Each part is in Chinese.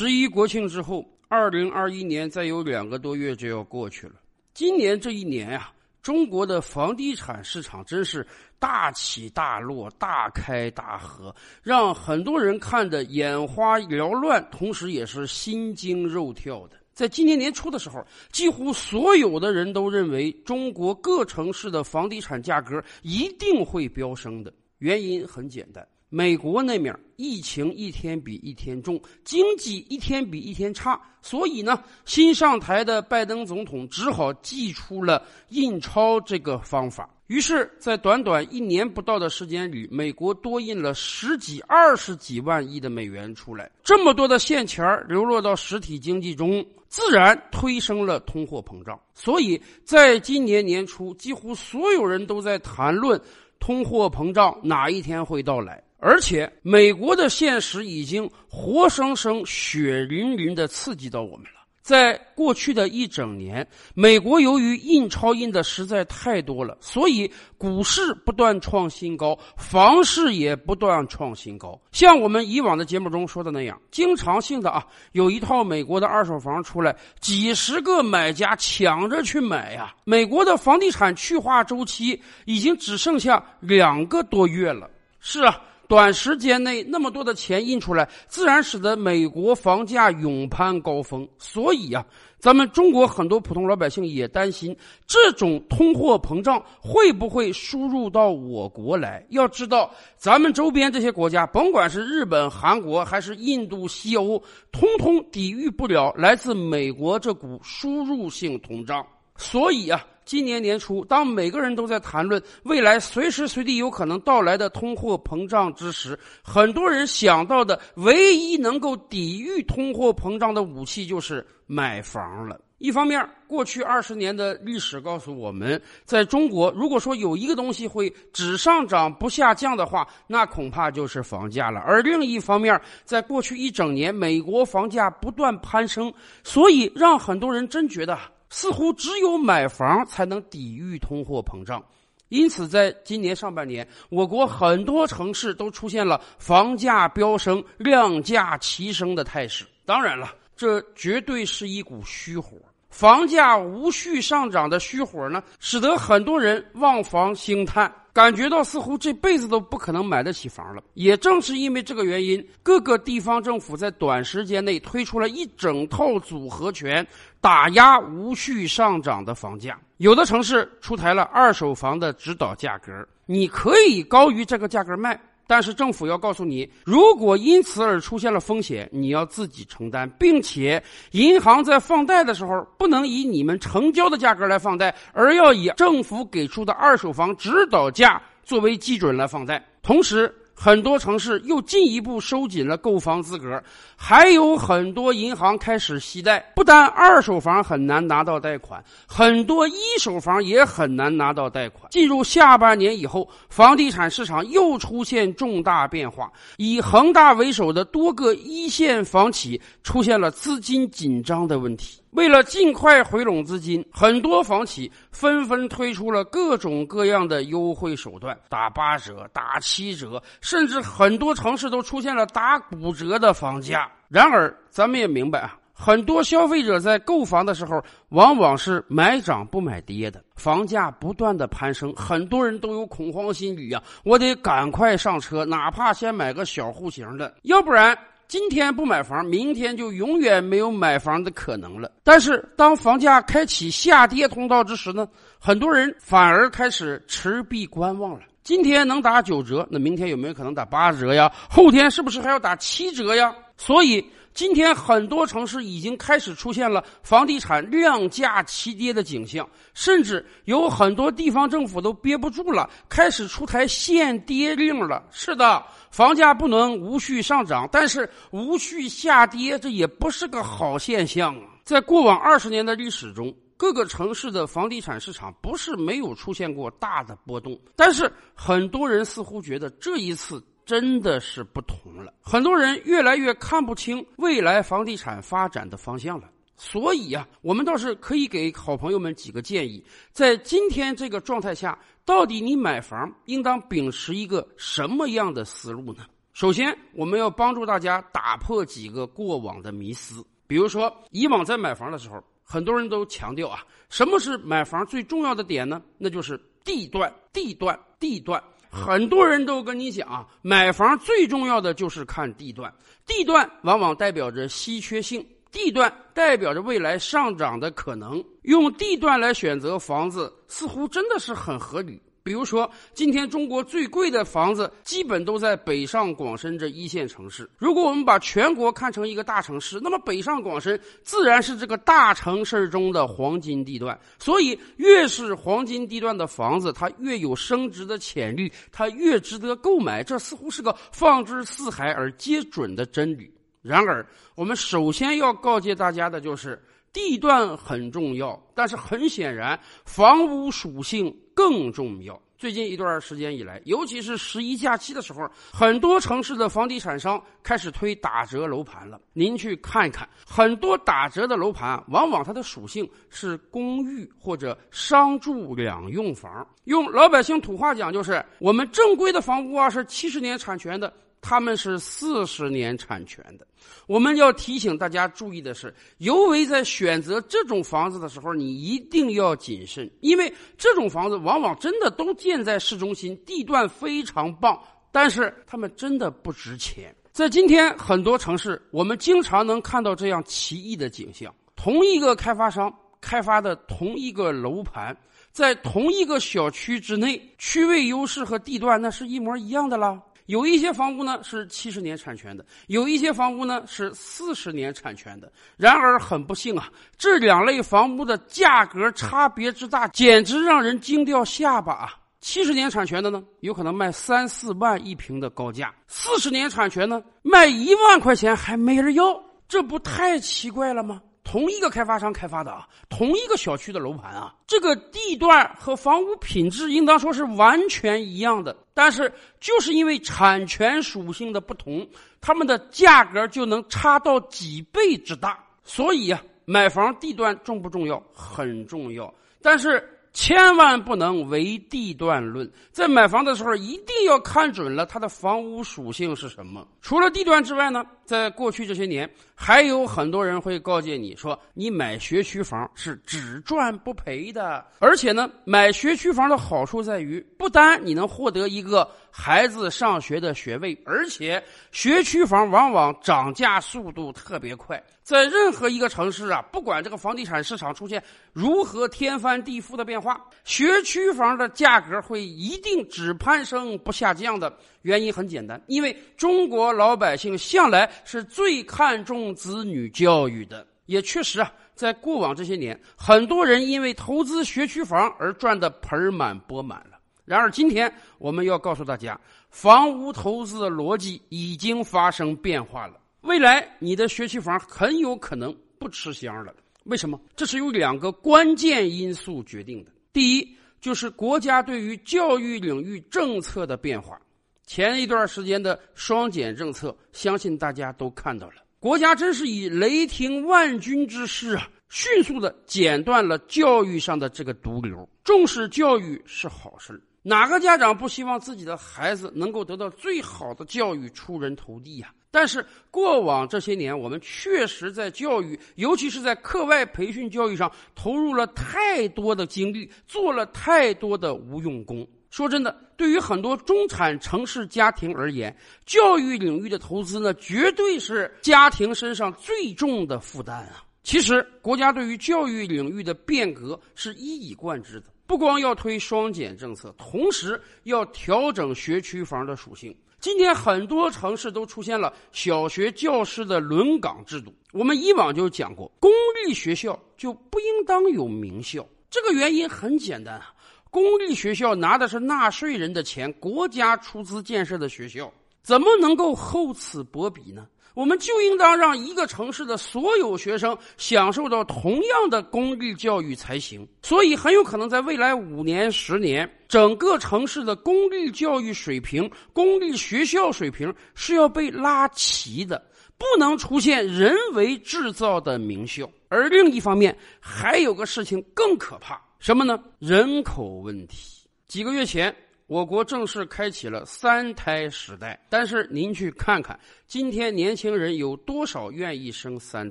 十一国庆之后，二零二一年再有两个多月就要过去了。今年这一年呀，中国的房地产市场真是大起大落、大开大合，让很多人看得眼花缭乱，同时也是心惊肉跳的。在今年年初的时候，几乎所有的人都认为中国各城市的房地产价格一定会飙升的。原因很简单。美国那面疫情一天比一天重，经济一天比一天差，所以呢，新上台的拜登总统只好祭出了印钞这个方法。于是，在短短一年不到的时间里，美国多印了十几、二十几万亿的美元出来，这么多的现钱流落到实体经济中，自然推升了通货膨胀。所以，在今年年初，几乎所有人都在谈论通货膨胀哪一天会到来。而且，美国的现实已经活生生、血淋淋的刺激到我们了。在过去的一整年，美国由于印钞印的实在太多了，所以股市不断创新高，房市也不断创新高。像我们以往的节目中说的那样，经常性的啊，有一套美国的二手房出来，几十个买家抢着去买呀。美国的房地产去化周期已经只剩下两个多月了。是啊。短时间内那么多的钱印出来，自然使得美国房价勇攀高峰。所以呀，咱们中国很多普通老百姓也担心，这种通货膨胀会不会输入到我国来？要知道，咱们周边这些国家，甭管是日本、韩国还是印度、西欧，通通抵御不了来自美国这股输入性通胀。所以啊。今年年初，当每个人都在谈论未来随时随地有可能到来的通货膨胀之时，很多人想到的唯一能够抵御通货膨胀的武器就是买房了。一方面，过去二十年的历史告诉我们，在中国，如果说有一个东西会只上涨不下降的话，那恐怕就是房价了。而另一方面，在过去一整年，美国房价不断攀升，所以让很多人真觉得。似乎只有买房才能抵御通货膨胀，因此在今年上半年，我国很多城市都出现了房价飙升、量价齐升的态势。当然了，这绝对是一股虚火。房价无序上涨的虚火呢，使得很多人望房兴叹，感觉到似乎这辈子都不可能买得起房了。也正是因为这个原因，各个地方政府在短时间内推出了一整套组合拳，打压无序上涨的房价。有的城市出台了二手房的指导价格，你可以高于这个价格卖。但是政府要告诉你，如果因此而出现了风险，你要自己承担，并且银行在放贷的时候不能以你们成交的价格来放贷，而要以政府给出的二手房指导价作为基准来放贷，同时。很多城市又进一步收紧了购房资格，还有很多银行开始惜贷。不但二手房很难拿到贷款，很多一手房也很难拿到贷款。进入下半年以后，房地产市场又出现重大变化，以恒大为首的多个一线房企出现了资金紧张的问题。为了尽快回笼资金，很多房企纷纷推出了各种各样的优惠手段，打八折、打七折，甚至很多城市都出现了打骨折的房价。然而，咱们也明白啊，很多消费者在购房的时候，往往是买涨不买跌的。房价不断的攀升，很多人都有恐慌心理呀，我得赶快上车，哪怕先买个小户型的，要不然。今天不买房，明天就永远没有买房的可能了。但是，当房价开启下跌通道之时呢？很多人反而开始持币观望了。今天能打九折，那明天有没有可能打八折呀？后天是不是还要打七折呀？所以。今天很多城市已经开始出现了房地产量价齐跌的景象，甚至有很多地方政府都憋不住了，开始出台限跌令了。是的，房价不能无序上涨，但是无序下跌，这也不是个好现象啊。在过往二十年的历史中，各个城市的房地产市场不是没有出现过大的波动，但是很多人似乎觉得这一次。真的是不同了，很多人越来越看不清未来房地产发展的方向了。所以呀，我们倒是可以给好朋友们几个建议：在今天这个状态下，到底你买房应当秉持一个什么样的思路呢？首先，我们要帮助大家打破几个过往的迷思。比如说，以往在买房的时候，很多人都强调啊，什么是买房最重要的点呢？那就是地段，地段，地段。很多人都跟你讲啊，买房最重要的就是看地段，地段往往代表着稀缺性，地段代表着未来上涨的可能。用地段来选择房子，似乎真的是很合理。比如说，今天中国最贵的房子基本都在北上广深这一线城市。如果我们把全国看成一个大城市，那么北上广深自然是这个大城市中的黄金地段。所以，越是黄金地段的房子，它越有升值的潜力，它越值得购买。这似乎是个放之四海而皆准的真理。然而，我们首先要告诫大家的就是。地段很重要，但是很显然，房屋属性更重要。最近一段时间以来，尤其是十一假期的时候，很多城市的房地产商开始推打折楼盘了。您去看一看，很多打折的楼盘，往往它的属性是公寓或者商住两用房。用老百姓土话讲，就是我们正规的房屋啊，是七十年产权的。他们是四十年产权的。我们要提醒大家注意的是，尤为在选择这种房子的时候，你一定要谨慎，因为这种房子往往真的都建在市中心，地段非常棒，但是他们真的不值钱。在今天很多城市，我们经常能看到这样奇异的景象：同一个开发商开发的同一个楼盘，在同一个小区之内，区位优势和地段那是一模一样的啦。有一些房屋呢是七十年产权的，有一些房屋呢是四十年产权的。然而很不幸啊，这两类房屋的价格差别之大，简直让人惊掉下巴啊！七十年产权的呢，有可能卖三四万一平的高价；四十年产权呢，卖一万块钱还没人要，这不太奇怪了吗？同一个开发商开发的啊，同一个小区的楼盘啊，这个地段和房屋品质应当说是完全一样的，但是就是因为产权属性的不同，它们的价格就能差到几倍之大。所以啊，买房地段重不重要？很重要，但是。千万不能唯地段论，在买房的时候一定要看准了它的房屋属性是什么。除了地段之外呢，在过去这些年，还有很多人会告诫你说，你买学区房是只赚不赔的。而且呢，买学区房的好处在于，不单你能获得一个孩子上学的学位，而且学区房往往涨价速度特别快。在任何一个城市啊，不管这个房地产市场出现如何天翻地覆的变化，学区房的价格会一定只攀升不下降的。原因很简单，因为中国老百姓向来是最看重子女教育的。也确实啊，在过往这些年，很多人因为投资学区房而赚得盆满钵满了。然而，今天我们要告诉大家，房屋投资的逻辑已经发生变化了。未来你的学区房很有可能不吃香了，为什么？这是由两个关键因素决定的。第一，就是国家对于教育领域政策的变化。前一段时间的双减政策，相信大家都看到了，国家真是以雷霆万钧之势啊，迅速的剪断了教育上的这个毒瘤。重视教育是好事，哪个家长不希望自己的孩子能够得到最好的教育，出人头地呀？但是过往这些年，我们确实在教育，尤其是在课外培训教育上投入了太多的精力，做了太多的无用功。说真的，对于很多中产城市家庭而言，教育领域的投资呢，绝对是家庭身上最重的负担啊。其实，国家对于教育领域的变革是一以贯之的，不光要推双减政策，同时要调整学区房的属性。今天很多城市都出现了小学教师的轮岗制度。我们以往就讲过，公立学校就不应当有名校。这个原因很简单啊，公立学校拿的是纳税人的钱，国家出资建设的学校，怎么能够厚此薄彼呢？我们就应当让一个城市的所有学生享受到同样的公立教育才行。所以，很有可能在未来五年、十年，整个城市的公立教育水平、公立学校水平是要被拉齐的，不能出现人为制造的名校。而另一方面，还有个事情更可怕，什么呢？人口问题。几个月前。我国正式开启了三胎时代。但是您去看看，今天年轻人有多少愿意生三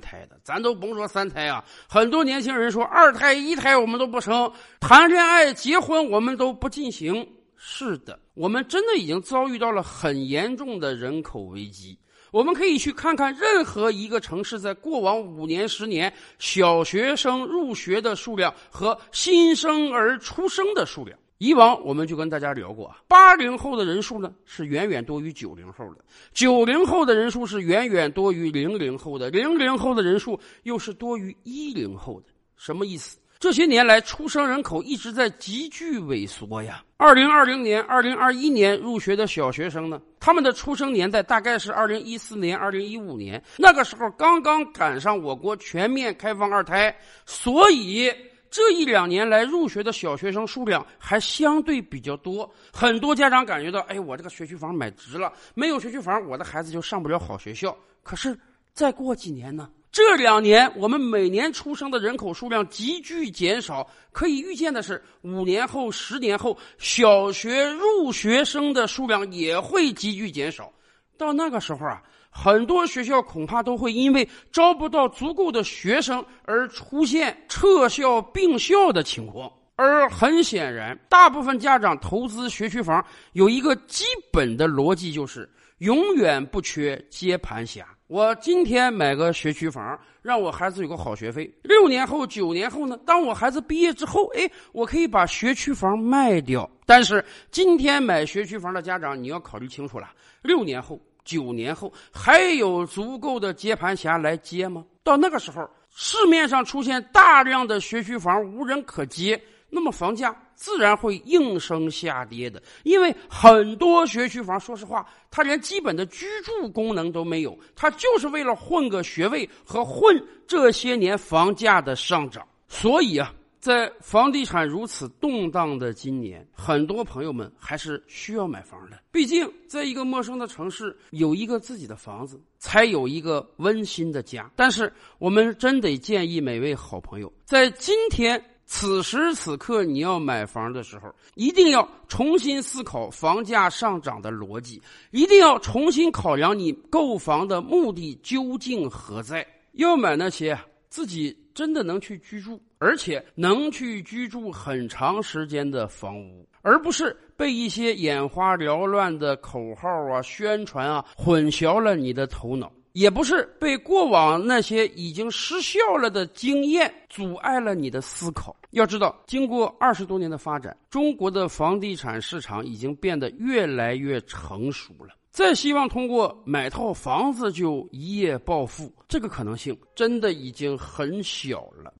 胎的？咱都甭说三胎啊，很多年轻人说二胎、一胎我们都不生，谈恋爱、结婚我们都不进行。是的，我们真的已经遭遇到了很严重的人口危机。我们可以去看看任何一个城市在过往五年、十年小学生入学的数量和新生儿出生的数量。以往我们就跟大家聊过啊，八零后的人数呢是远远多于九零后的，九零后的人数是远远多于零零后的，零零后的人数又是多于一零后的。什么意思？这些年来，出生人口一直在急剧萎缩呀。二零二零年、二零二一年入学的小学生呢，他们的出生年代大概是二零一四年、二零一五年，那个时候刚刚赶上我国全面开放二胎，所以这一两年来入学的小学生数量还相对比较多。很多家长感觉到，哎，我这个学区房买值了，没有学区房，我的孩子就上不了好学校。可是再过几年呢？这两年，我们每年出生的人口数量急剧减少，可以预见的是，五年后、十年后，小学入学生的数量也会急剧减少。到那个时候啊，很多学校恐怕都会因为招不到足够的学生而出现撤校并校的情况。而很显然，大部分家长投资学区房有一个基本的逻辑，就是永远不缺接盘侠。我今天买个学区房，让我孩子有个好学费。六年后、九年后呢？当我孩子毕业之后，哎，我可以把学区房卖掉。但是今天买学区房的家长，你要考虑清楚了：六年后、九年后还有足够的接盘侠来接吗？到那个时候，市面上出现大量的学区房无人可接。那么房价自然会应声下跌的，因为很多学区房，说实话，它连基本的居住功能都没有，它就是为了混个学位和混这些年房价的上涨。所以啊，在房地产如此动荡的今年，很多朋友们还是需要买房的。毕竟，在一个陌生的城市，有一个自己的房子，才有一个温馨的家。但是，我们真得建议每位好朋友，在今天。此时此刻，你要买房的时候，一定要重新思考房价上涨的逻辑，一定要重新考量你购房的目的究竟何在。要买那些自己真的能去居住，而且能去居住很长时间的房屋，而不是被一些眼花缭乱的口号啊、宣传啊混淆了你的头脑。也不是被过往那些已经失效了的经验阻碍了你的思考。要知道，经过二十多年的发展，中国的房地产市场已经变得越来越成熟了。再希望通过买套房子就一夜暴富，这个可能性真的已经很小了。